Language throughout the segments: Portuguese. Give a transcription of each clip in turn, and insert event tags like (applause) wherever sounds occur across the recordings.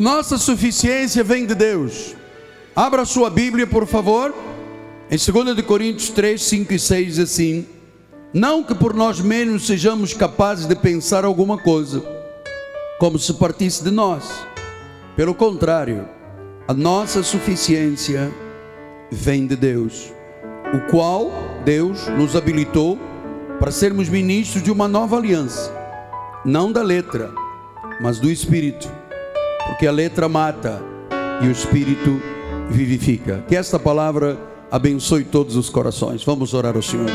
Nossa suficiência vem de Deus. Abra sua Bíblia, por favor. Em 2 Coríntios 3, 5 e 6 diz assim: Não que por nós mesmos sejamos capazes de pensar alguma coisa, como se partisse de nós. Pelo contrário, a nossa suficiência vem de Deus, o qual Deus nos habilitou para sermos ministros de uma nova aliança, não da letra, mas do Espírito, porque a letra mata e o Espírito vivifica. Que esta palavra abençoe todos os corações. Vamos orar ao Senhor.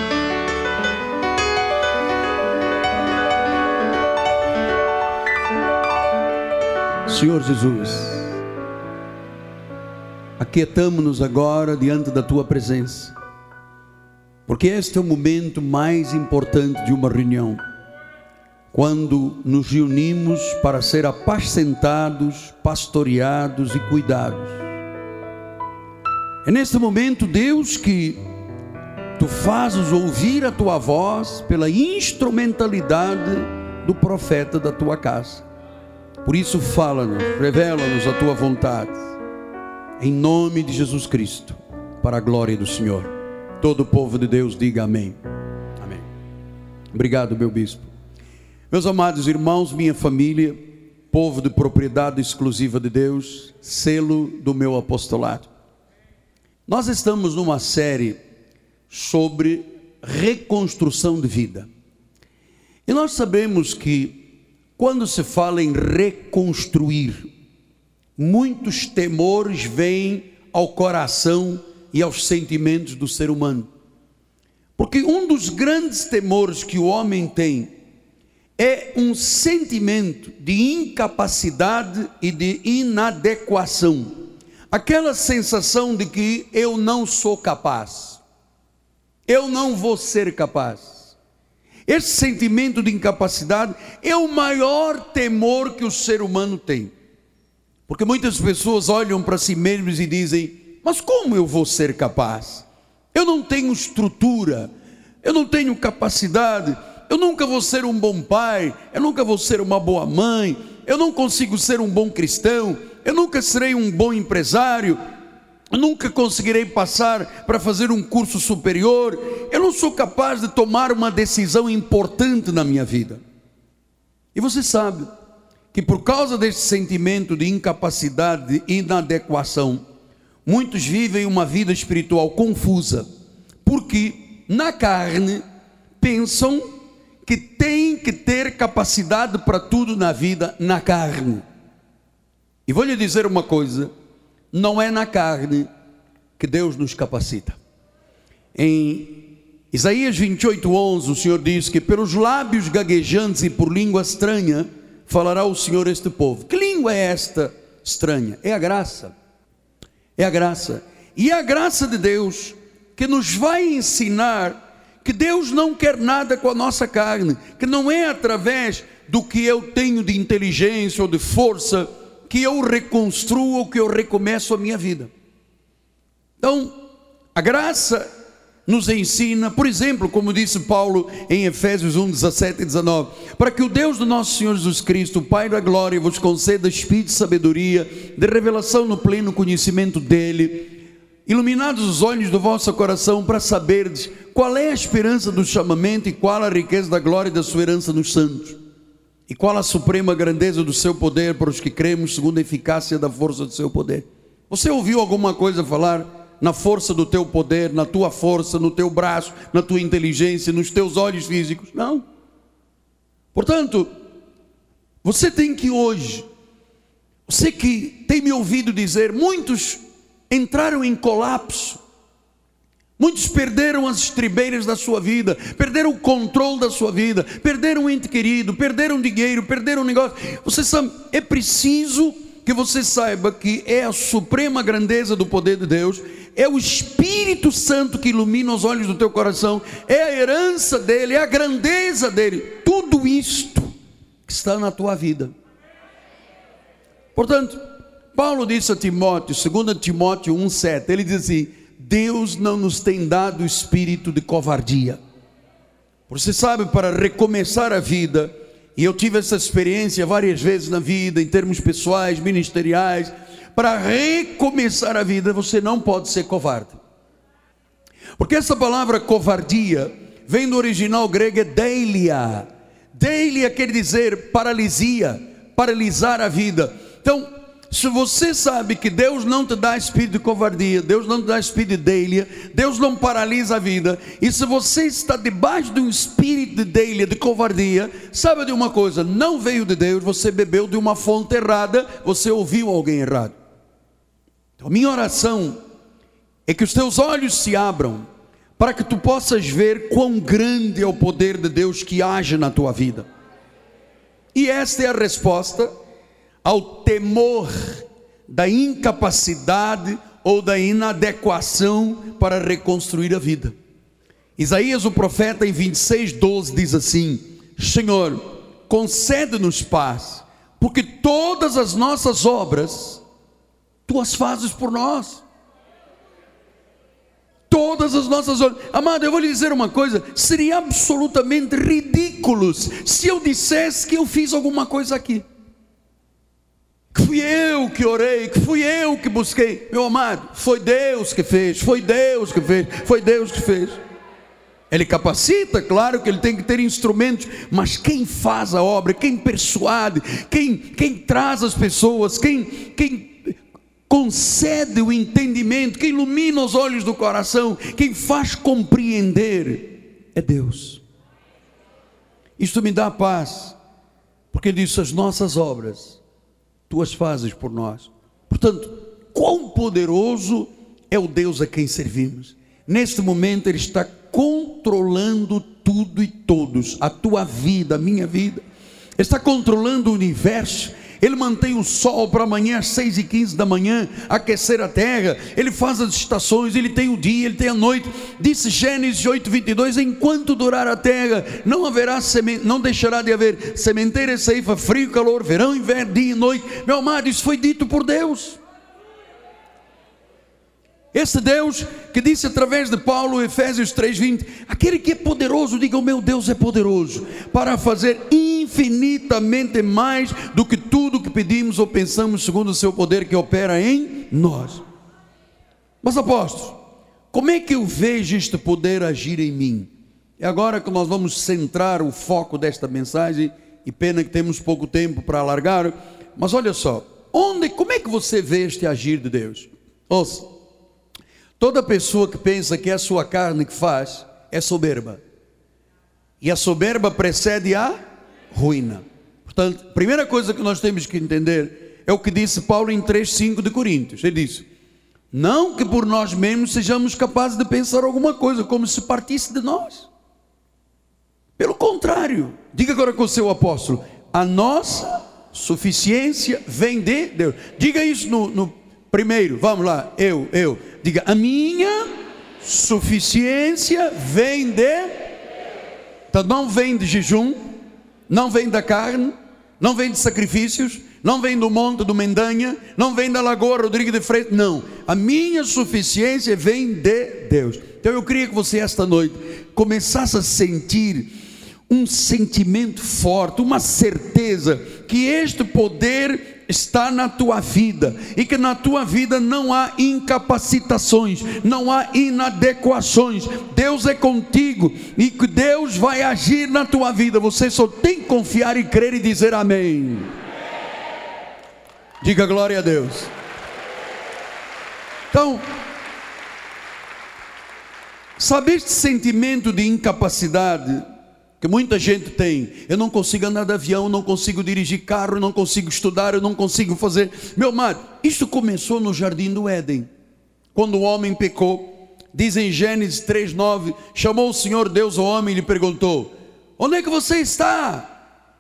Senhor Jesus, aquietamos-nos agora diante da tua presença, porque este é o momento mais importante de uma reunião, quando nos reunimos para ser apacentados, pastoreados e cuidados. É neste momento, Deus, que tu fazes ouvir a tua voz pela instrumentalidade do profeta da tua casa. Por isso, fala-nos, revela-nos a tua vontade, em nome de Jesus Cristo, para a glória do Senhor. Todo o povo de Deus diga amém. Amém. Obrigado, meu bispo. Meus amados irmãos, minha família, povo de propriedade exclusiva de Deus, selo do meu apostolado. Nós estamos numa série sobre reconstrução de vida. E nós sabemos que quando se fala em reconstruir, muitos temores vêm ao coração e aos sentimentos do ser humano. Porque um dos grandes temores que o homem tem é um sentimento de incapacidade e de inadequação. Aquela sensação de que eu não sou capaz, eu não vou ser capaz. Esse sentimento de incapacidade é o maior temor que o ser humano tem. Porque muitas pessoas olham para si mesmos e dizem: Mas como eu vou ser capaz? Eu não tenho estrutura, eu não tenho capacidade, eu nunca vou ser um bom pai, eu nunca vou ser uma boa mãe, eu não consigo ser um bom cristão, eu nunca serei um bom empresário, nunca conseguirei passar para fazer um curso superior, eu não sou capaz de tomar uma decisão importante na minha vida. E você sabe que por causa desse sentimento de incapacidade, de inadequação, muitos vivem uma vida espiritual confusa, porque na carne pensam que tem que ter capacidade para tudo na vida na carne. E vou lhe dizer uma coisa, não é na carne que Deus nos capacita. Em Isaías 28, 11, o Senhor diz que pelos lábios gaguejantes e por língua estranha falará o Senhor este povo. Que língua é esta estranha? É a graça. É a graça. E é a graça de Deus que nos vai ensinar que Deus não quer nada com a nossa carne, que não é através do que eu tenho de inteligência ou de força que eu reconstruo, que eu recomeço a minha vida. Então, a graça nos ensina, por exemplo, como disse Paulo em Efésios 1, 17 e 19, para que o Deus do nosso Senhor Jesus Cristo, Pai da glória, vos conceda espírito de sabedoria, de revelação no pleno conhecimento dEle, iluminados os olhos do vosso coração, para saberdes qual é a esperança do chamamento e qual a riqueza da glória da sua herança nos santos e qual a suprema grandeza do seu poder para os que cremos, segundo a eficácia da força do seu poder? Você ouviu alguma coisa falar na força do teu poder, na tua força, no teu braço, na tua inteligência, nos teus olhos físicos? Não. Portanto, você tem que hoje, você que tem me ouvido dizer, muitos entraram em colapso Muitos perderam as estribeiras da sua vida, perderam o controle da sua vida, perderam um ente querido, perderam dinheiro, perderam um negócio. Você sabe, é preciso que você saiba que é a suprema grandeza do poder de Deus, é o Espírito Santo que ilumina os olhos do teu coração, é a herança dele, é a grandeza dele, tudo isto que está na tua vida. Portanto, Paulo disse a Timóteo, 2 Timóteo 1,7, ele diz assim: Deus não nos tem dado espírito de covardia. Você sabe, para recomeçar a vida e eu tive essa experiência várias vezes na vida, em termos pessoais, ministeriais, para recomeçar a vida, você não pode ser covarde. Porque essa palavra covardia vem do original grego é deilia. Deilia quer dizer paralisia, paralisar a vida. Então, se você sabe que Deus não te dá espírito de covardia, Deus não te dá espírito de deilia, Deus não paralisa a vida, e se você está debaixo de um espírito de deilia, de covardia, sabe de uma coisa, não veio de Deus, você bebeu de uma fonte errada, você ouviu alguém errado. Então, minha oração é que os teus olhos se abram, para que tu possas ver quão grande é o poder de Deus que age na tua vida. E esta é a resposta ao temor da incapacidade ou da inadequação para reconstruir a vida. Isaías, o profeta, em 26, 12, diz assim: Senhor, concede-nos paz, porque todas as nossas obras tu as fazes por nós. Todas as nossas obras, amado, eu vou lhe dizer uma coisa: seria absolutamente ridículo se eu dissesse que eu fiz alguma coisa aqui que fui eu que orei, que fui eu que busquei. Meu amado, foi Deus que fez, foi Deus que fez, foi Deus que fez. Ele capacita, claro que ele tem que ter instrumentos, mas quem faz a obra, quem persuade, quem, quem traz as pessoas, quem, quem concede o entendimento, quem ilumina os olhos do coração, quem faz compreender, é Deus. Isto me dá paz, porque diz: as nossas obras tu as fazes por nós. Portanto, quão poderoso é o Deus a quem servimos. Neste momento, Ele está controlando tudo e todos, a tua vida, a minha vida, Ele está controlando o universo, ele mantém o sol para amanhã às 6 e 15 da manhã, aquecer a terra, Ele faz as estações, Ele tem o dia, Ele tem a noite, disse Gênesis 8, 22, enquanto durar a terra, não haverá semente, não deixará de haver sementeira, ceifa, frio, calor, verão, inverno, dia e noite, meu amado, isso foi dito por Deus, esse Deus que disse através de Paulo, Efésios 3:20, aquele que é poderoso, diga: "O meu Deus é poderoso para fazer infinitamente mais do que tudo que pedimos ou pensamos, segundo o seu poder que opera em nós". Mas apóstolo, como é que eu vejo este poder agir em mim? É agora que nós vamos centrar o foco desta mensagem, e pena que temos pouco tempo para alargar, mas olha só, onde, como é que você vê este agir de Deus? Ouça, Toda pessoa que pensa que é a sua carne que faz é soberba. E a soberba precede a ruína. Portanto, a primeira coisa que nós temos que entender é o que disse Paulo em 3:5 de Coríntios. Ele disse: "Não que por nós mesmos sejamos capazes de pensar alguma coisa como se partisse de nós. Pelo contrário, diga agora com o seu apóstolo: a nossa suficiência vem de Deus. Diga isso no, no primeiro, vamos lá, eu, eu. Diga, a minha suficiência vem de. Então não vem de jejum, não vem da carne, não vem de sacrifícios, não vem do monte do Mendanha, não vem da Lagoa Rodrigo de Freitas, não. A minha suficiência vem de Deus. Então eu queria que você esta noite começasse a sentir um sentimento forte, uma certeza que este poder está na tua vida e que na tua vida não há incapacitações, não há inadequações. Deus é contigo e que Deus vai agir na tua vida. Você só tem que confiar e crer e dizer amém. Diga glória a Deus. Então, sabe este sentimento de incapacidade? Que muita gente tem. Eu não consigo andar de avião, não consigo dirigir carro, não consigo estudar, eu não consigo fazer. Meu amado, isso começou no jardim do Éden, quando o homem pecou. Diz em Gênesis 3:9, chamou o Senhor Deus ao homem e lhe perguntou: Onde é que você está?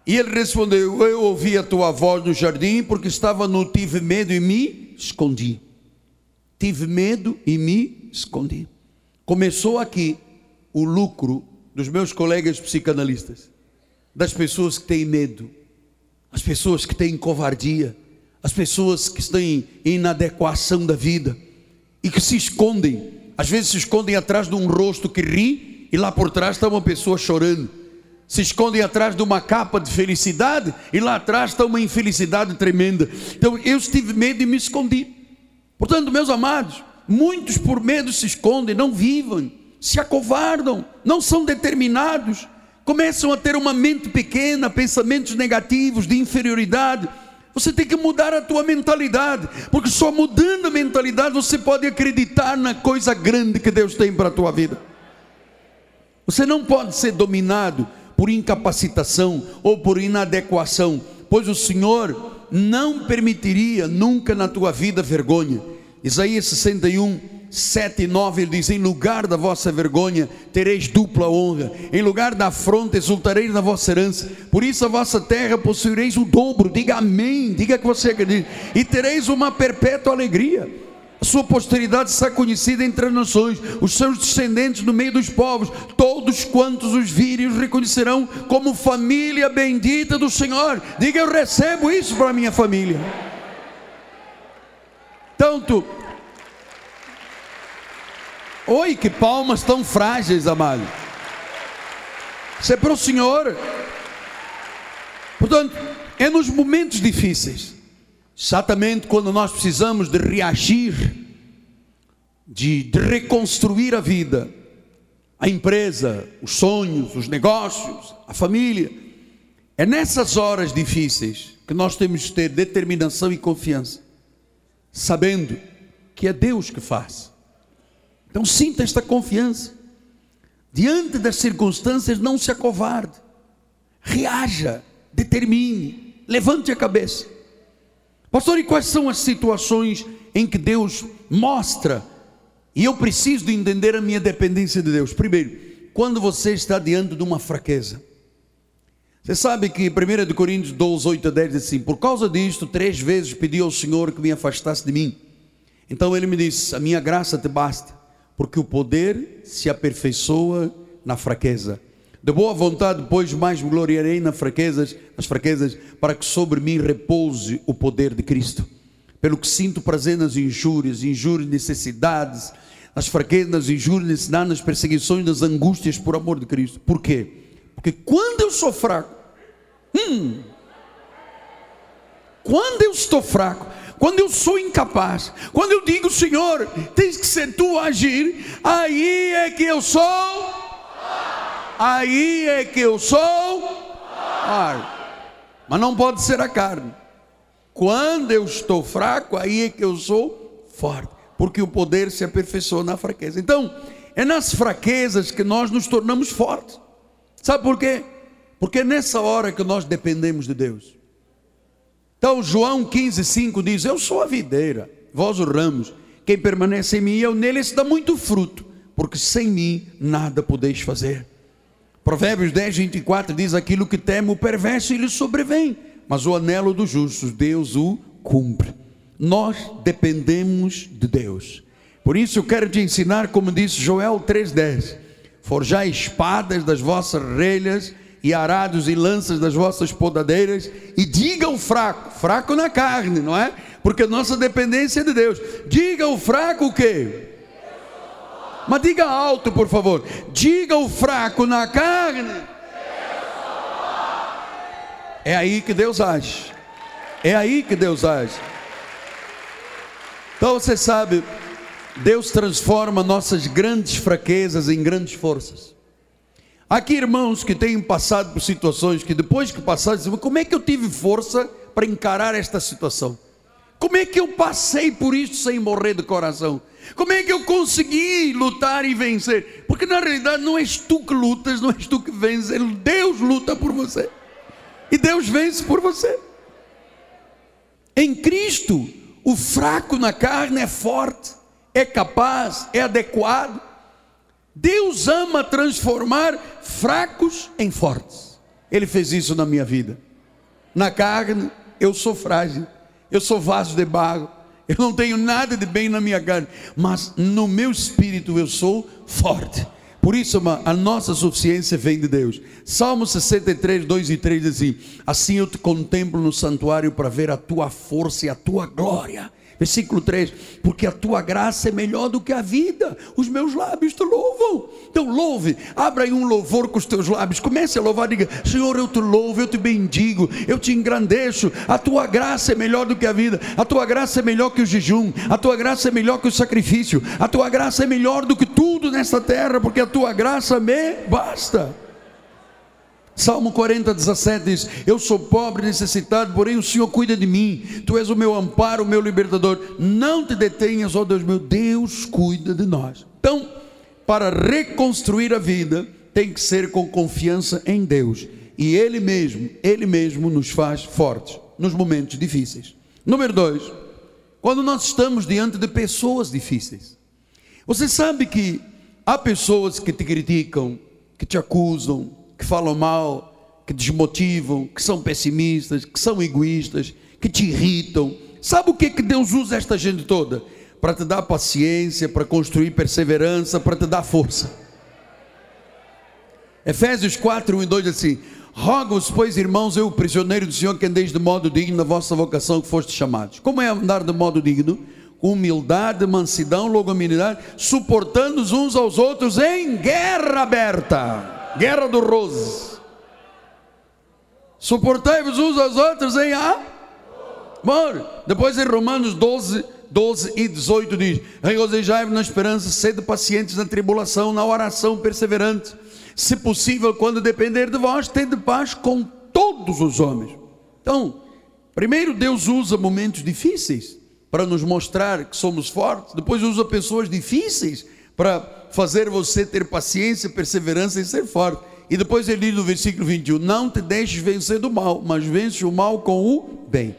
E ele respondeu: Eu ouvi a tua voz no jardim, porque estava no tive medo e me escondi. Tive medo e me escondi. Começou aqui o lucro dos meus colegas psicanalistas, das pessoas que têm medo, as pessoas que têm covardia, as pessoas que estão em inadequação da vida e que se escondem, às vezes se escondem atrás de um rosto que ri e lá por trás está uma pessoa chorando. se escondem atrás de uma capa de felicidade e lá atrás está uma infelicidade tremenda. Então eu tive medo e me escondi. Portanto, meus amados, muitos por medo se escondem, não vivam, se acovardam, não são determinados, começam a ter uma mente pequena, pensamentos negativos de inferioridade. Você tem que mudar a tua mentalidade, porque só mudando a mentalidade você pode acreditar na coisa grande que Deus tem para a tua vida. Você não pode ser dominado por incapacitação ou por inadequação, pois o Senhor não permitiria nunca na tua vida vergonha. Isaías 61, 7 e 9, ele diz: Em lugar da vossa vergonha tereis dupla honra, em lugar da afronta exultareis na vossa herança, por isso a vossa terra possuireis o dobro. Diga amém, diga que você acredita, e tereis uma perpétua alegria a sua posteridade será conhecida entre as nações, os seus descendentes no meio dos povos, todos quantos os virem os reconhecerão como família bendita do Senhor. Diga, eu recebo isso para minha família. Tanto. Oi, que palmas tão frágeis, amado. Isso é para o Senhor. Portanto, é nos momentos difíceis Exatamente quando nós precisamos de reagir, de, de reconstruir a vida, a empresa, os sonhos, os negócios, a família. É nessas horas difíceis que nós temos que ter determinação e confiança, sabendo que é Deus que faz. Então sinta esta confiança. Diante das circunstâncias, não se acovarde. Reaja, determine, levante a cabeça. Pastor, e quais são as situações em que Deus mostra e eu preciso de entender a minha dependência de Deus? Primeiro, quando você está diante de uma fraqueza. Você sabe que 1 Coríntios 12, 8 a 10 diz assim: Por causa disto, três vezes pedi ao Senhor que me afastasse de mim. Então ele me disse: A minha graça te basta, porque o poder se aperfeiçoa na fraqueza. De boa vontade, pois, mais me gloriarei nas fraquezas, nas fraquezas, para que sobre mim repouse o poder de Cristo. Pelo que sinto prazer nas injúrias, injúrias, necessidades, nas fraquezas, nas injúrias, necessidades, nas perseguições, nas angústias por amor de Cristo. Por quê? Porque quando eu sou fraco, hum, quando eu estou fraco, quando eu sou incapaz, quando eu digo, Senhor, tens que ser tu a agir, aí é que eu sou aí é que eu sou forte. Mas não pode ser a carne. Quando eu estou fraco, aí é que eu sou forte. Porque o poder se aperfeiçoa na fraqueza. Então, é nas fraquezas que nós nos tornamos fortes. Sabe por quê? Porque é nessa hora que nós dependemos de Deus. Então, João 15,5 diz: Eu sou a videira, vós os ramos. Quem permanece em mim, eu nele, se dá muito fruto, porque sem mim nada podeis fazer. Provérbios 10, 24 diz: Aquilo que teme o perverso, ele sobrevém, mas o anelo dos justos, Deus o cumpre. Nós dependemos de Deus. Por isso eu quero te ensinar, como disse Joel 3,10: Forjai espadas das vossas relhas, e arados e lanças das vossas podadeiras, e diga o fraco, fraco na carne, não é? Porque nossa dependência é de Deus. Diga o fraco o quê? Mas diga alto, por favor. Diga o fraco na carne. É aí que Deus age. É aí que Deus age. Então você sabe, Deus transforma nossas grandes fraquezas em grandes forças. Aqui, irmãos que têm passado por situações que depois que passaram, dizem, como é que eu tive força para encarar esta situação? Como é que eu passei por isso sem morrer de coração? Como é que eu consegui lutar e vencer? Porque na realidade não és tu que lutas, não és tu que vences, Deus luta por você. E Deus vence por você. Em Cristo, o fraco na carne é forte, é capaz, é adequado. Deus ama transformar fracos em fortes. Ele fez isso na minha vida. Na carne, eu sou frágil, eu sou vaso de barro, eu não tenho nada de bem na minha carne, mas no meu espírito eu sou forte Por isso, a nossa suficiência vem de Deus. Salmo 63, 2 e 3 diz assim: Assim eu te contemplo no santuário para ver a tua força e a tua glória. Versículo 3: Porque a tua graça é melhor do que a vida, os meus lábios te louvam. Então, louve, abra aí um louvor com os teus lábios, comece a louvar, diga: Senhor, eu te louvo, eu te bendigo, eu te engrandeço. A tua graça é melhor do que a vida, a tua graça é melhor que o jejum, a tua graça é melhor que o sacrifício, a tua graça é melhor do que tudo nesta terra, porque a tua graça me basta. Salmo 40, 17 diz: Eu sou pobre e necessitado, porém o Senhor cuida de mim. Tu és o meu amparo, o meu libertador. Não te detenhas, ó Deus meu, Deus cuida de nós. Então, para reconstruir a vida, tem que ser com confiança em Deus. E Ele mesmo, Ele mesmo nos faz fortes nos momentos difíceis. Número dois, quando nós estamos diante de pessoas difíceis. Você sabe que há pessoas que te criticam, que te acusam, que falam mal, que desmotivam, que são pessimistas, que são egoístas, que te irritam. Sabe o que, que Deus usa esta gente toda? Para te dar paciência, para construir perseverança, para te dar força. Efésios 4, 1 e 2 diz assim: Rogo-vos, pois, irmãos, eu, prisioneiro do Senhor, que andeis de modo digno na vossa vocação que foste chamados. Como é andar de modo digno? Humildade, mansidão, longanimidade, suportando uns aos outros em guerra aberta Guerra do Rose. Suportai-vos uns aos outros em amor. Depois em Romanos 12, 12 e 18 diz: Regozijai-vos na esperança, sede pacientes na tribulação, na oração perseverante. Se possível, quando depender de vós, tende paz com todos os homens. Então, primeiro Deus usa momentos difíceis para nos mostrar que somos fortes, depois usa pessoas difíceis para fazer você ter paciência, perseverança e ser forte. E depois ele diz no versículo 21: Não te deixes vencer do mal, mas vence o mal com o bem.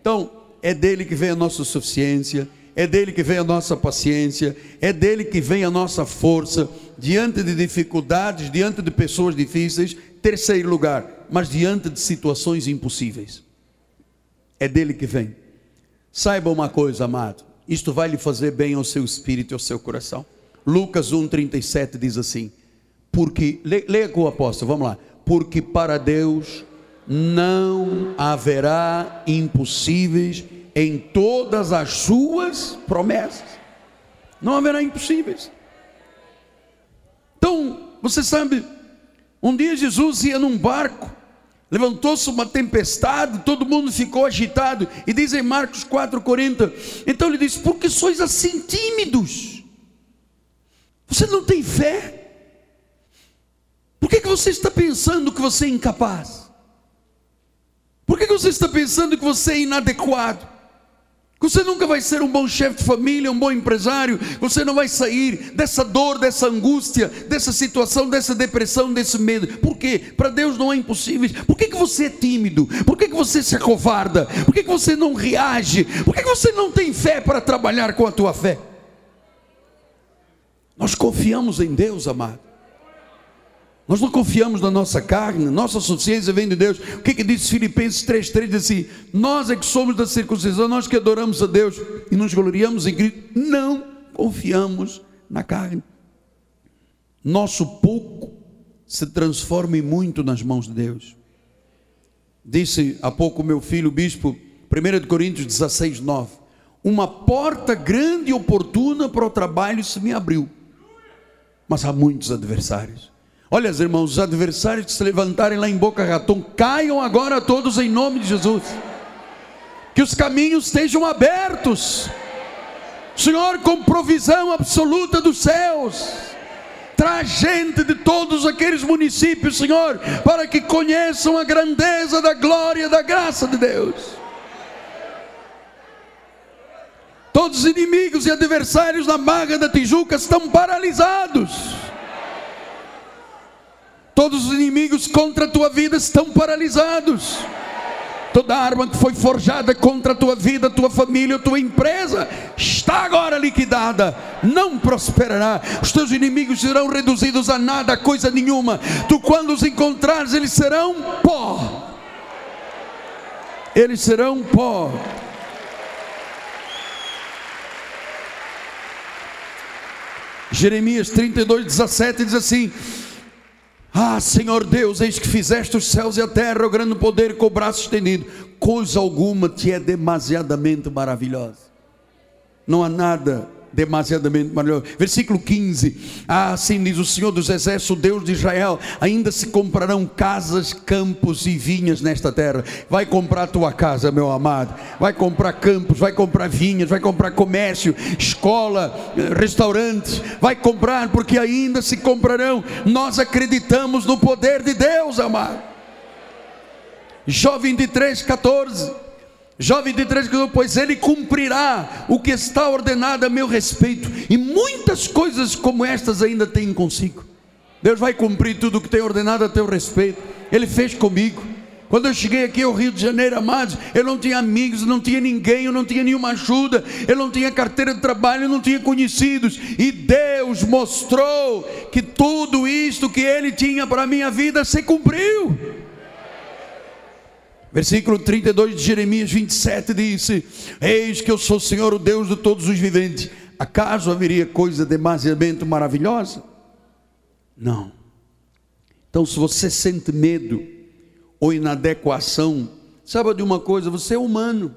Então, é dele que vem a nossa suficiência, é dele que vem a nossa paciência, é dele que vem a nossa força diante de dificuldades, diante de pessoas difíceis. Terceiro lugar, mas diante de situações impossíveis. É dele que vem. Saiba uma coisa, amado: isto vai lhe fazer bem ao seu espírito e ao seu coração. Lucas 1,37 diz assim: porque, leia com o apóstolo, vamos lá. Porque para Deus não haverá impossíveis em todas as suas promessas. Não haverá impossíveis. Então, você sabe, um dia Jesus ia num barco, levantou-se uma tempestade, todo mundo ficou agitado, e diz em Marcos 4,40, então ele disse: Por que sois assim tímidos? Você não tem fé? Por que, que você está pensando que você é incapaz? Por que, que você está pensando que você é inadequado? Que você nunca vai ser um bom chefe de família, um bom empresário, você não vai sair dessa dor, dessa angústia, dessa situação, dessa depressão, desse medo. Por quê? Para Deus não é impossível. Por que, que você é tímido? Por que, que você se acovarda? Por que, que você não reage? Por que, que você não tem fé para trabalhar com a tua fé? Nós confiamos em Deus, amado. Nós não confiamos na nossa carne, nossa suficiência vem de Deus. O que, que diz Filipenses 3,3? Diz assim: Nós é que somos da circuncisão, nós que adoramos a Deus e nos gloriamos em Cristo, não confiamos na carne. Nosso pouco se transforma em muito nas mãos de Deus. Disse há pouco meu filho, o bispo, 1 Coríntios 16, 9: Uma porta grande e oportuna para o trabalho se me abriu mas há muitos adversários. Olha, irmãos, os adversários que se levantarem lá em Boca Raton, caiam agora todos em nome de Jesus. Que os caminhos estejam abertos. Senhor, com provisão absoluta dos céus. Traz gente de todos aqueles municípios, Senhor, para que conheçam a grandeza da glória, da graça de Deus. Todos os inimigos e adversários na Barra da Tijuca estão paralisados. Todos os inimigos contra a tua vida estão paralisados. Toda arma que foi forjada contra a tua vida, a tua família, a tua empresa, está agora liquidada, não prosperará. Os teus inimigos serão reduzidos a nada, a coisa nenhuma. Tu, quando os encontrares, eles serão pó. Eles serão pó. Jeremias 32, 17 diz assim: Ah, Senhor Deus, eis que fizeste os céus e a terra, o grande poder com o braço estendido, coisa alguma te é demasiadamente maravilhosa. Não há nada demasiadamente maravilhoso. Versículo 15: Ah, assim diz o Senhor dos Exércitos, Deus de Israel: ainda se comprarão casas, campos e vinhas nesta terra. Vai comprar tua casa, meu amado. Vai comprar campos, vai comprar vinhas, vai comprar comércio, escola, restaurantes. Vai comprar, porque ainda se comprarão. Nós acreditamos no poder de Deus, amado. Jó 23, 14. Três anos, pois ele cumprirá o que está ordenado a meu respeito, e muitas coisas como estas ainda tem consigo. Deus vai cumprir tudo o que tem ordenado a teu respeito. Ele fez comigo. Quando eu cheguei aqui ao Rio de Janeiro, amados, eu não tinha amigos, não tinha ninguém, eu não tinha nenhuma ajuda, eu não tinha carteira de trabalho, eu não tinha conhecidos, e Deus mostrou que tudo isto que Ele tinha para a minha vida se cumpriu. Versículo 32 de Jeremias 27 disse: Eis que eu sou o Senhor, o Deus de todos os viventes. Acaso haveria coisa demasiadamente maravilhosa? Não. Então, se você sente medo ou inadequação, saiba de uma coisa: você é humano.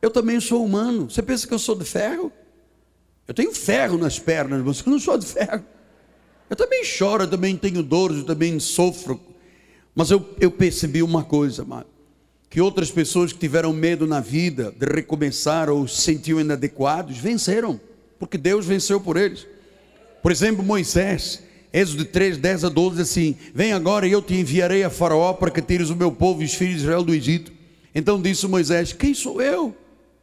Eu também sou humano. Você pensa que eu sou de ferro? Eu tenho ferro nas pernas, mas eu não sou de ferro. Eu também choro, eu também tenho dores, eu também sofro mas eu, eu percebi uma coisa, amado, que outras pessoas que tiveram medo na vida de recomeçar ou se sentiam inadequados, venceram, porque Deus venceu por eles. Por exemplo, Moisés, Êxodo 3, 10 a 12, assim: Vem agora e eu te enviarei a Faraó para que tires o meu povo e os filhos de Israel do Egito. Então disse Moisés: Quem sou eu?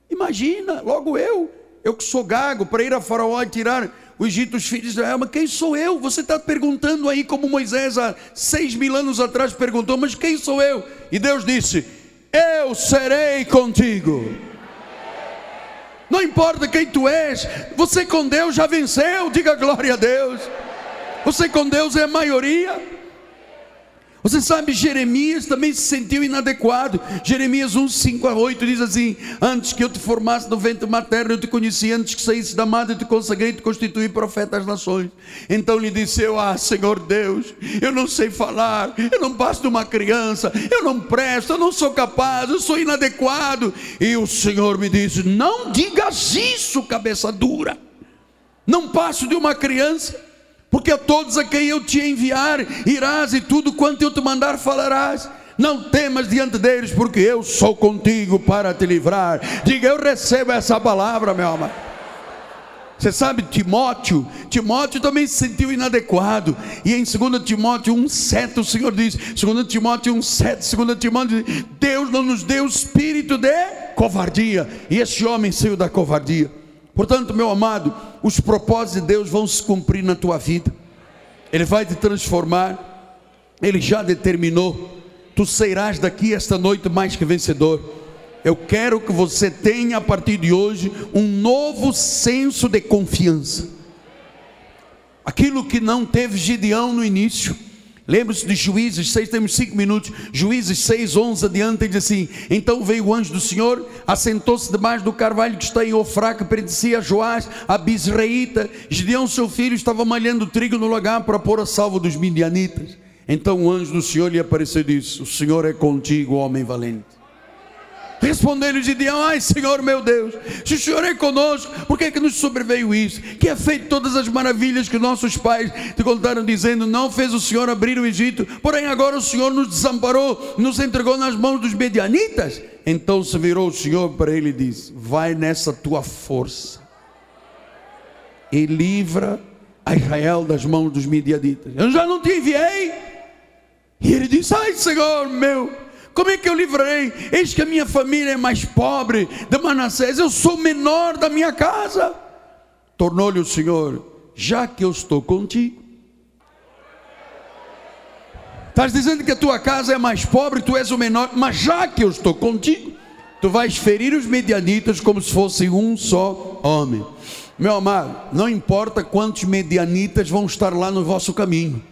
Imagina, logo eu, eu que sou gago, para ir a Faraó e tirar o Egito, os filhos de Israel, mas quem sou eu? Você está perguntando aí, como Moisés há seis mil anos atrás perguntou, mas quem sou eu? E Deus disse: Eu serei contigo. Não importa quem tu és, você com Deus já venceu, diga glória a Deus. Você com Deus é a maioria. Você sabe, Jeremias também se sentiu inadequado. Jeremias 1, 5 a 8 diz assim: Antes que eu te formasse no ventre materno, eu te conheci, antes que saísse da madre, eu te consagrei te constituí profeta das nações. Então lhe disse eu: Ah, Senhor Deus, eu não sei falar, eu não passo de uma criança, eu não presto, eu não sou capaz, eu sou inadequado. E o Senhor me disse: Não digas isso, cabeça dura. Não passo de uma criança porque a todos a quem eu te enviar irás e tudo quanto eu te mandar falarás. Não temas diante deles, porque eu sou contigo para te livrar. Diga, eu recebo essa palavra, meu amado. Você sabe, Timóteo, Timóteo também se sentiu inadequado. E em 2 Timóteo 1,7 o Senhor diz: 2 Timóteo 1,7, 2 Timóteo diz, Deus não nos deu espírito de covardia. E esse homem saiu da covardia. Portanto, meu amado, os propósitos de Deus vão se cumprir na tua vida. Ele vai te transformar. Ele já determinou. Tu serás daqui esta noite mais que vencedor. Eu quero que você tenha a partir de hoje um novo senso de confiança. Aquilo que não teve Gideão no início Lembre-se de Juízes 6, temos cinco minutos. Juízes 6, 11 adiante, diz assim: Então veio o anjo do Senhor, assentou-se debaixo do carvalho que está em Ofrá, que a Joás, a Bisreíta. Gideão, seu filho, estava malhando trigo no lugar para pôr a salvo dos midianitas. Então o anjo do Senhor lhe apareceu e disse: O Senhor é contigo, homem valente. Respondendo Gideão: Ai, Senhor meu Deus, se o Senhor é conosco, por que, é que nos sobreveio isso? Que é feito todas as maravilhas que nossos pais te contaram, dizendo: Não fez o Senhor abrir o Egito, porém agora o Senhor nos desamparou, nos entregou nas mãos dos medianitas. Então se virou o Senhor para ele e disse: Vai nessa tua força e livra a Israel das mãos dos medianitas. Eu já não te enviei. E ele disse: Ai, Senhor meu como é que eu livrarei? Eis que a minha família é mais pobre de Manassés, eu sou menor da minha casa. Tornou-lhe o Senhor, já que eu estou contigo. Estás dizendo que a tua casa é mais pobre, tu és o menor, mas já que eu estou contigo, tu vais ferir os medianitas como se fosse um só homem. Meu amado, não importa quantos medianitas vão estar lá no vosso caminho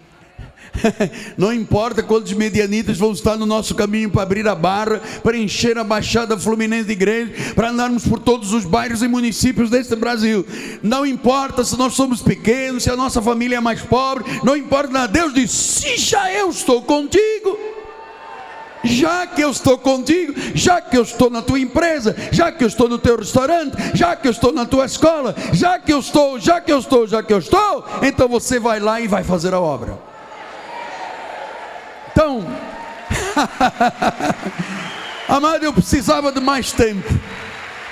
(laughs) Não importa quantos medianitas vão estar no nosso caminho para abrir a barra, para encher a Baixada Fluminense de igreja, para andarmos por todos os bairros e municípios deste Brasil. Não importa se nós somos pequenos, se a nossa família é mais pobre, não importa nada. Deus diz: se já eu estou contigo já que eu estou contigo, já que eu estou na tua empresa, já que eu estou no teu restaurante, já que eu estou na tua escola, já que eu estou, já que eu estou, já que eu estou, então você vai lá e vai fazer a obra. Então, (laughs) amado, eu precisava de mais tempo,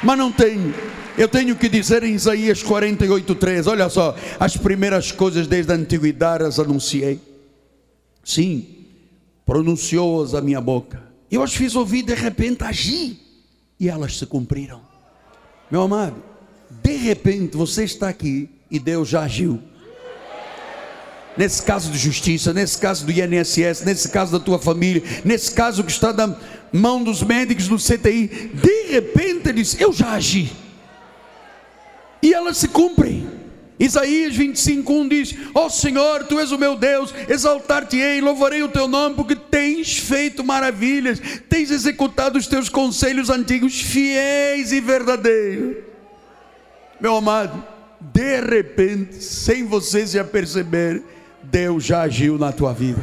mas não tenho. Eu tenho que dizer em Isaías 48:3, olha só, as primeiras coisas desde a antiguidade as anunciei. Sim, pronunciou-as a minha boca. Eu as fiz ouvir, de repente agi, e elas se cumpriram. Meu amado, de repente você está aqui e Deus já agiu. Nesse caso de justiça, nesse caso do INSS, nesse caso da tua família, nesse caso que está na mão dos médicos do CTI, de repente ele disse: Eu já agi. E elas se cumprem. Isaías 25:1 diz: Ó oh Senhor, tu és o meu Deus, exaltar-te-ei, louvarei o teu nome, porque tens feito maravilhas, tens executado os teus conselhos antigos, fiéis e verdadeiros. Meu amado, de repente, sem você se aperceber, Deus já agiu na tua vida.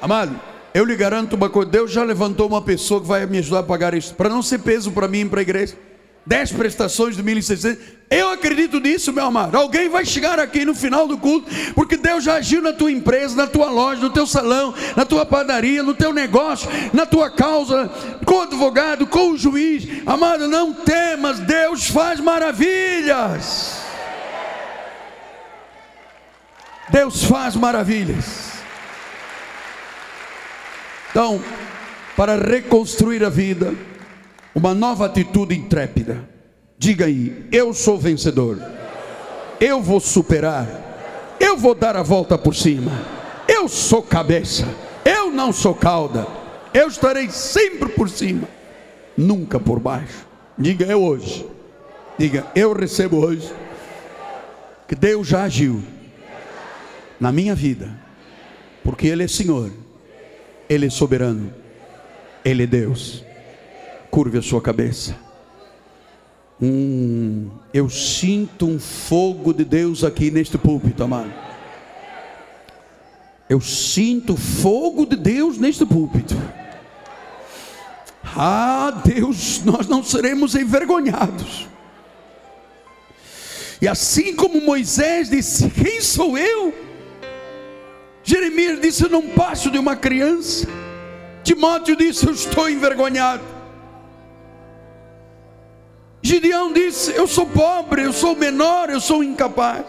Amado, eu lhe garanto uma coisa: Deus já levantou uma pessoa que vai me ajudar a pagar isso, para não ser peso para mim e para a igreja dez prestações de 1.600. Eu acredito nisso, meu amado. Alguém vai chegar aqui no final do culto, porque Deus já agiu na tua empresa, na tua loja, no teu salão, na tua padaria, no teu negócio, na tua causa, com o advogado, com o juiz. Amado, não temas, Deus faz maravilhas. Deus faz maravilhas. Então, para reconstruir a vida, uma nova atitude intrépida. Diga aí: eu sou vencedor, eu vou superar, eu vou dar a volta por cima, eu sou cabeça, eu não sou cauda, eu estarei sempre por cima, nunca por baixo. Diga eu hoje, diga eu recebo hoje, que Deus já agiu na minha vida, porque Ele é Senhor, Ele é soberano, Ele é Deus. Curve a sua cabeça. Hum, eu sinto um fogo de Deus aqui neste púlpito, amado. Eu sinto fogo de Deus neste púlpito. Ah, Deus, nós não seremos envergonhados. E assim como Moisés disse: Quem sou eu? Jeremias disse: Eu não passo de uma criança. Timóteo disse: Eu estou envergonhado. Gideão disse: Eu sou pobre, eu sou menor, eu sou incapaz.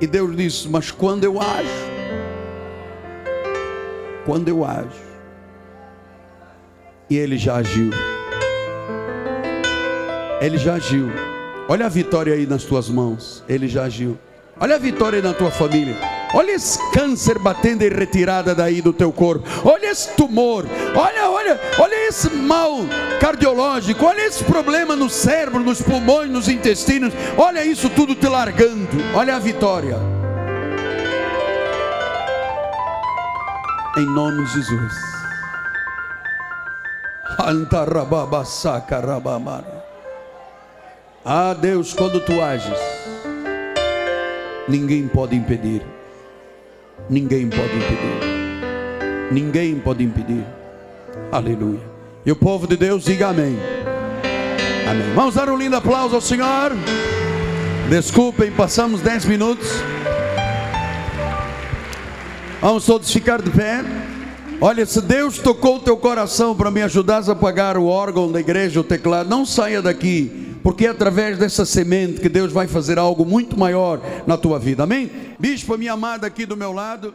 E Deus disse: Mas quando eu ajo, quando eu ajo, e Ele já agiu, Ele já agiu. Olha a vitória aí nas tuas mãos, Ele já agiu. Olha a vitória aí na tua família. Olha esse câncer batendo em retirada daí do teu corpo. Olha esse tumor. Olha, olha, olha esse mal cardiológico. Olha esse problema no cérebro, nos pulmões, nos intestinos. Olha isso tudo te largando. Olha a vitória. Em nome de Jesus. Ah, Deus, quando tu ages, ninguém pode impedir. Ninguém pode impedir. Ninguém pode impedir. Aleluia. E o povo de Deus diga amém. Amém. Vamos dar um lindo aplauso ao Senhor. Desculpem, passamos 10 minutos. Vamos todos ficar de pé. Olha, se Deus tocou o teu coração para me ajudar a pagar o órgão da igreja, o teclado, não saia daqui, porque é através dessa semente que Deus vai fazer algo muito maior na tua vida. Amém? Bispo, minha amada aqui do meu lado.